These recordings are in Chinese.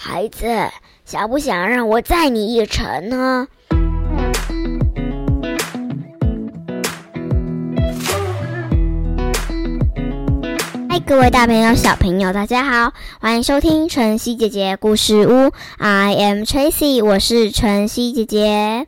孩子，想不想让我载你一程呢？嗨，各位大朋友、小朋友，大家好，欢迎收听晨曦姐姐故事屋。I am Tracy，我是晨曦姐姐。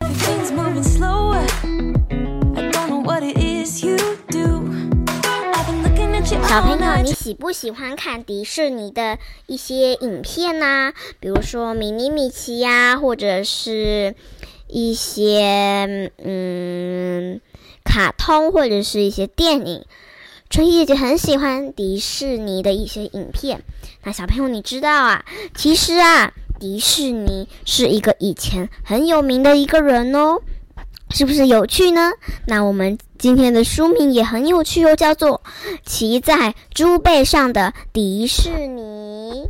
小朋友，你喜不喜欢看迪士尼的一些影片呢、比如说迷你米奇呀、或者是一些嗯卡通，或者是一些电影。春熙姐姐很喜欢迪士尼的一些影片。那小朋友，你知道啊？其实啊，迪士尼是一个以前很有名的一个人哦，是不是有趣呢？那我们今天的书名也很有趣哦，叫做《骑在猪背上的迪士尼》。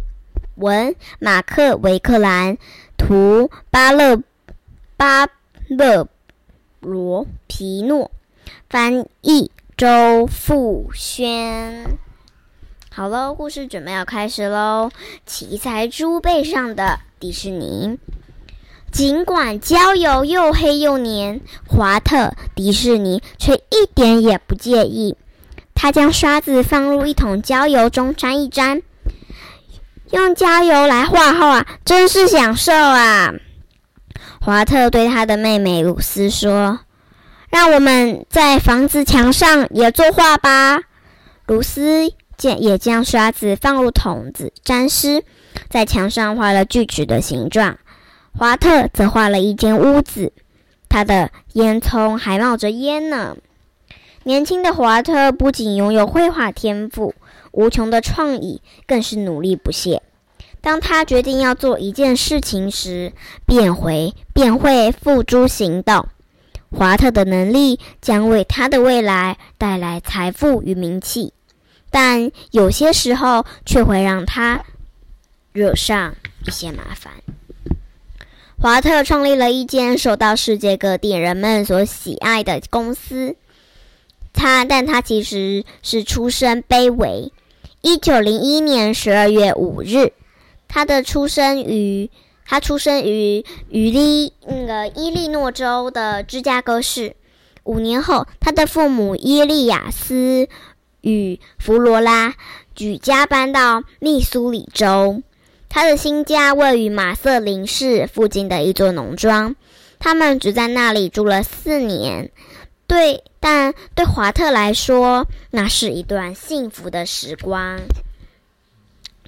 文：马克·维克兰，图：巴勒巴勒罗皮诺，翻译：周富轩。好喽，故事准备要开始喽！骑在猪背上的迪士尼。尽管焦油又黑又黏，华特迪士尼却一点也不介意。他将刷子放入一桶焦油中沾一沾，用焦油来画画，真是享受啊！华特对他的妹妹鲁斯说：“让我们在房子墙上也作画吧。”鲁斯见也将刷子放入桶子沾湿，在墙上画了锯齿的形状。华特则画了一间屋子，他的烟囱还冒着烟呢。年轻的华特不仅拥有绘画天赋，无穷的创意，更是努力不懈。当他决定要做一件事情时，便会便会付诸行动。华特的能力将为他的未来带来财富与名气，但有些时候却会让他惹上一些麻烦。华特创立了一间受到世界各地人们所喜爱的公司。他，但他其实是出身卑微。一九零一年十二月五日，他的出生于他出生于于利那个伊利诺州的芝加哥市。五年后，他的父母伊利亚斯与弗罗拉举家搬到密苏里州。他的新家位于马瑟林市附近的一座农庄，他们只在那里住了四年。对，但对华特来说，那是一段幸福的时光。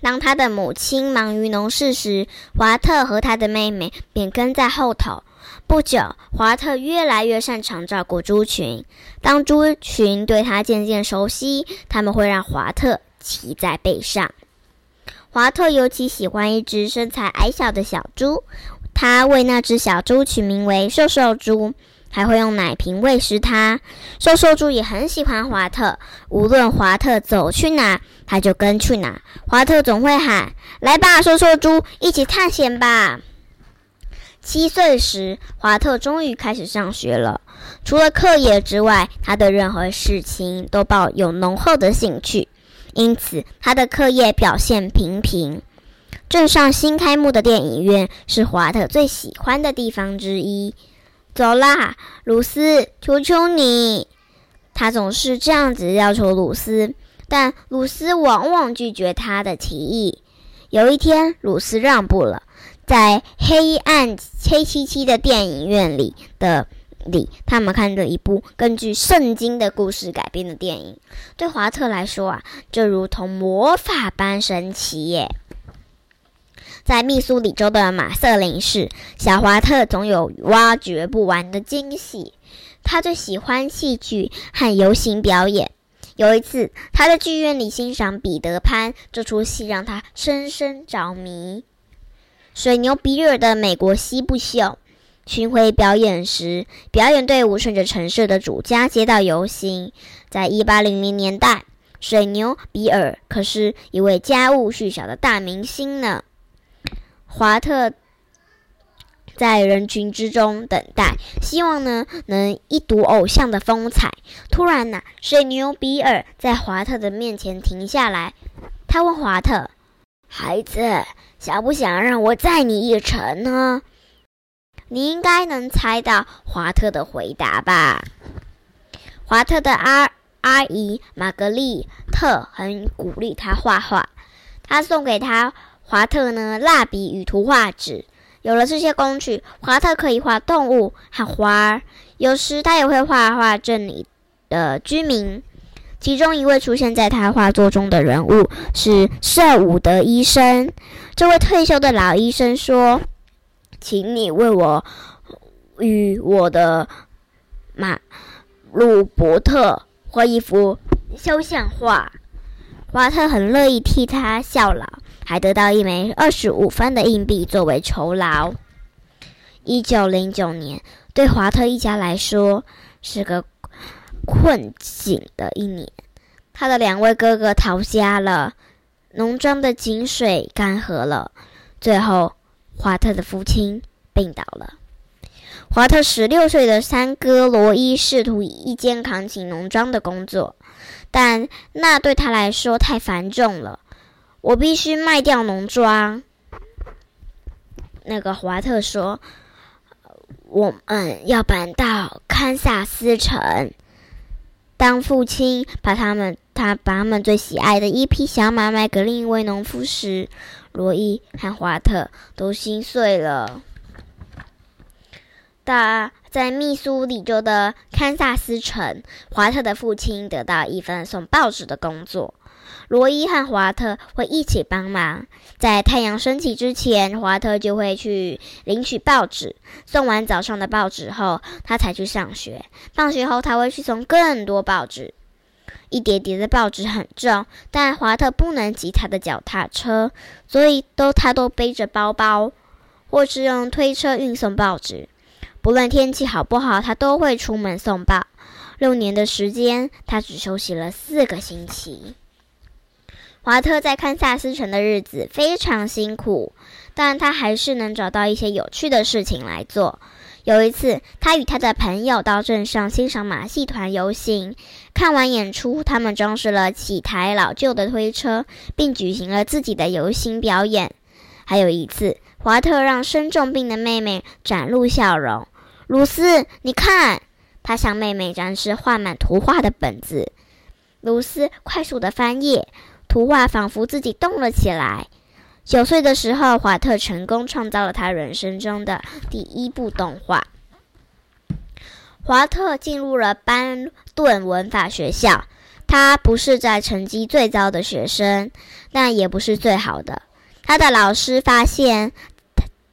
当他的母亲忙于农事时，华特和他的妹妹便跟在后头。不久，华特越来越擅长照顾猪群。当猪群对他渐渐熟悉，他们会让华特骑在背上。华特尤其喜欢一只身材矮小的小猪，他为那只小猪取名为瘦瘦猪。还会用奶瓶喂食它。瘦瘦猪也很喜欢华特，无论华特走去哪，它就跟去哪。华特总会喊：“来吧，瘦瘦猪，一起探险吧！”七岁时，华特终于开始上学了。除了课业之外，他对任何事情都抱有浓厚的兴趣，因此他的课业表现平平。镇上新开幕的电影院是华特最喜欢的地方之一。走啦，鲁斯，求求你！他总是这样子要求鲁斯，但鲁斯往往拒绝他的提议。有一天，鲁斯让步了，在黑暗黑漆漆的电影院里的里，他们看着一部根据圣经的故事改编的电影。对华特来说啊，这如同魔法般神奇耶！在密苏里州的马瑟林市，小华特总有挖掘不完的惊喜。他最喜欢戏剧和游行表演。有一次，他在剧院里欣赏《彼得潘》这出戏，让他深深着迷。水牛比尔的美国西部秀巡回表演时，表演队伍顺着城市的主家街道游行。在一八零零年代，水牛比尔可是一位家务事小的大明星呢。华特在人群之中等待，希望呢能一睹偶像的风采。突然呢、水牛比尔在华特的面前停下来，他问华特：“孩子，想不想让我载你一程呢？”你应该能猜到华特的回答吧？华特的阿阿姨玛格丽特很鼓励他画画，他送给他华特呢蜡笔与图画纸。有了这些工具，华特可以画动物和花儿，有时他也会画画镇里的居民。其中一位出现在他画作中的人物是圣伍德医生。这位退休的老医生说。请你为我与我的马鲁伯特画一幅肖像画。华特很乐意替他效劳，还得到一枚二十五分的硬币作为酬劳。一九零九年对华特一家来说是个困境的一年，他的两位哥哥逃家了，农庄的井水干涸了，最后。华特的父亲病倒了。华特十六岁的三哥罗伊试图一肩扛起农庄的工作，但那对他来说太繁重了。我必须卖掉农庄。那个华特说：“我们要搬到堪萨斯城。”当父亲把他们他把他们最喜爱的一匹小马卖给另一位农夫时，罗伊和华特都心碎了。大在密苏里州的堪萨斯城，华特的父亲得到一份送报纸的工作。罗伊和华特会一起帮忙。在太阳升起之前，华特就会去领取报纸。送完早上的报纸后，他才去上学。放学后，他会去送更多报纸。一叠叠的报纸很重，但华特不能骑他的脚踏车，所以都他都背着包包，或是用推车运送报纸。不论天气好不好，他都会出门送报。六年的时间，他只休息了四个星期。华特在堪萨斯城的日子非常辛苦，但他还是能找到一些有趣的事情来做。有一次，他与他的朋友到镇上欣赏马戏团游行。看完演出，他们装饰了几台老旧的推车，并举行了自己的游行表演。还有一次，华特让生重病的妹妹展露笑容。鲁斯，你看，他向妹妹展示画满图画的本子。鲁斯快速的翻页。图画仿佛自己动了起来。九岁的时候，华特成功创造了他人生中的第一部动画。华特进入了班顿文法学校。他不是在成绩最糟的学生，但也不是最好的。他的老师发现，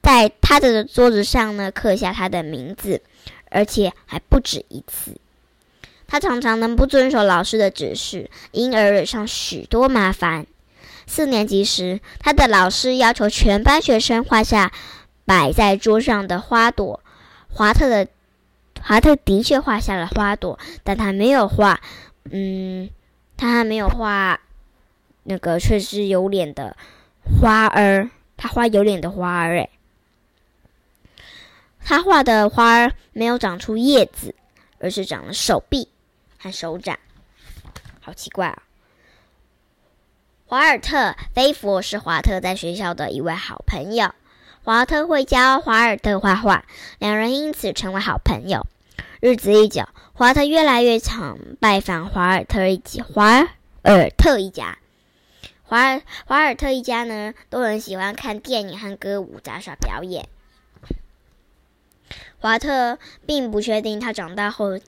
在他的桌子上呢刻下他的名字，而且还不止一次。他常常能不遵守老师的指示，因而惹上许多麻烦。四年级时，他的老师要求全班学生画下摆在桌上的花朵。华特的华特的确画下了花朵，但他没有画，嗯，他还没有画那个确实有脸的花儿。他画有脸的花儿，诶，他画的花儿没有长出叶子，而是长了手臂。和手掌，好奇怪啊！华尔特·菲佛是华特在学校的一位好朋友。华特会教华尔特画画，两人因此成为好朋友。日子一久，华特越来越常拜访华尔特一家。华尔特一家，华尔华尔特一家呢，都很喜欢看电影和歌舞、杂耍表演。华特并不确定他长大后。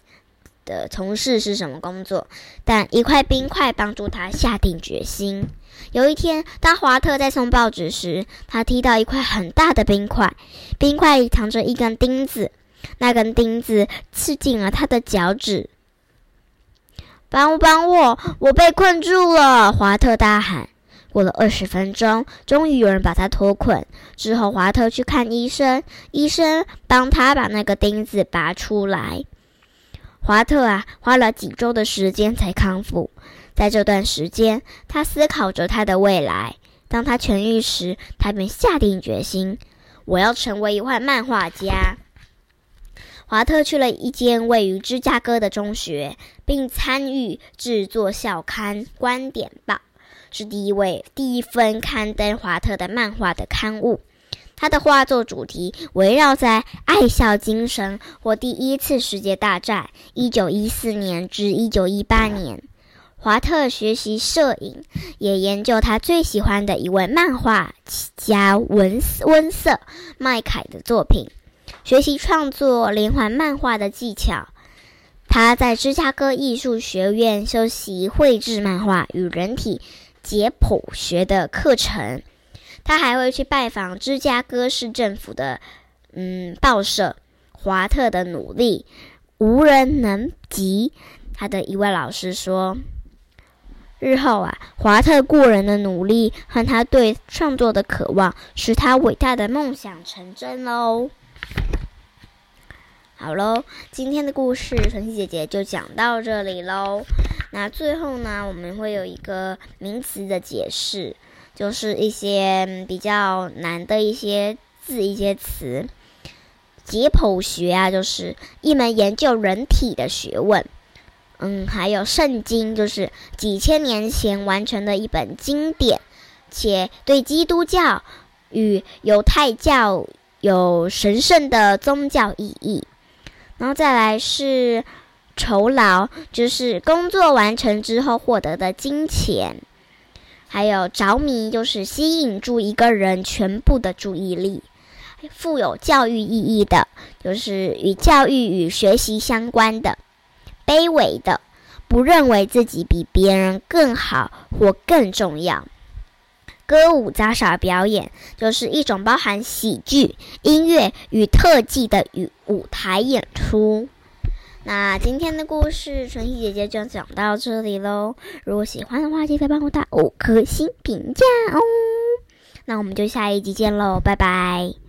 的从事是什么工作？但一块冰块帮助他下定决心。有一天，当华特在送报纸时，他踢到一块很大的冰块，冰块里藏着一根钉子，那根钉子刺进了他的脚趾。帮帮我！我被困住了！华特大喊。过了二十分钟，终于有人把他脱困。之后，华特去看医生，医生帮他把那个钉子拔出来。华特啊，花了几周的时间才康复。在这段时间，他思考着他的未来。当他痊愈时，他便下定决心：我要成为一位漫画家。华特去了一间位于芝加哥的中学，并参与制作校刊《观点报》。是第一位第一份刊登华特的漫画的刊物。他的画作主题围绕在爱笑精神或第一次世界大战（一九一四年至一九一八年）。华特学习摄影，也研究他最喜欢的一位漫画家文温瑟麦凯的作品，学习创作连环漫画的技巧。他在芝加哥艺术学院修习绘制漫画与人体解剖学的课程。他还会去拜访芝加哥市政府的嗯报社。华特的努力无人能及。他的一位老师说。日后啊，华特过人的努力和他对创作的渴望，使他伟大的梦想成真喽。好喽，今天的故事晨曦姐姐就讲到这里喽。那最后呢，我们会有一个名词的解释，就是一些比较难的一些字、一些词。解剖学啊，就是一门研究人体的学问。嗯，还有圣经，就是几千年前完成的一本经典，且对基督教与犹太教有神圣的宗教意义。然后再来是酬劳，就是工作完成之后获得的金钱。还有着迷，就是吸引住一个人全部的注意力。富有教育意义的，就是与教育与学习相关的。卑微的，不认为自己比别人更好或更重要。歌舞杂耍表演就是一种包含喜剧、音乐与特技的与舞台演出。那今天的故事，纯熙姐姐就讲到这里喽。如果喜欢的话，记得帮我打五颗星评价哦。那我们就下一集见喽，拜拜。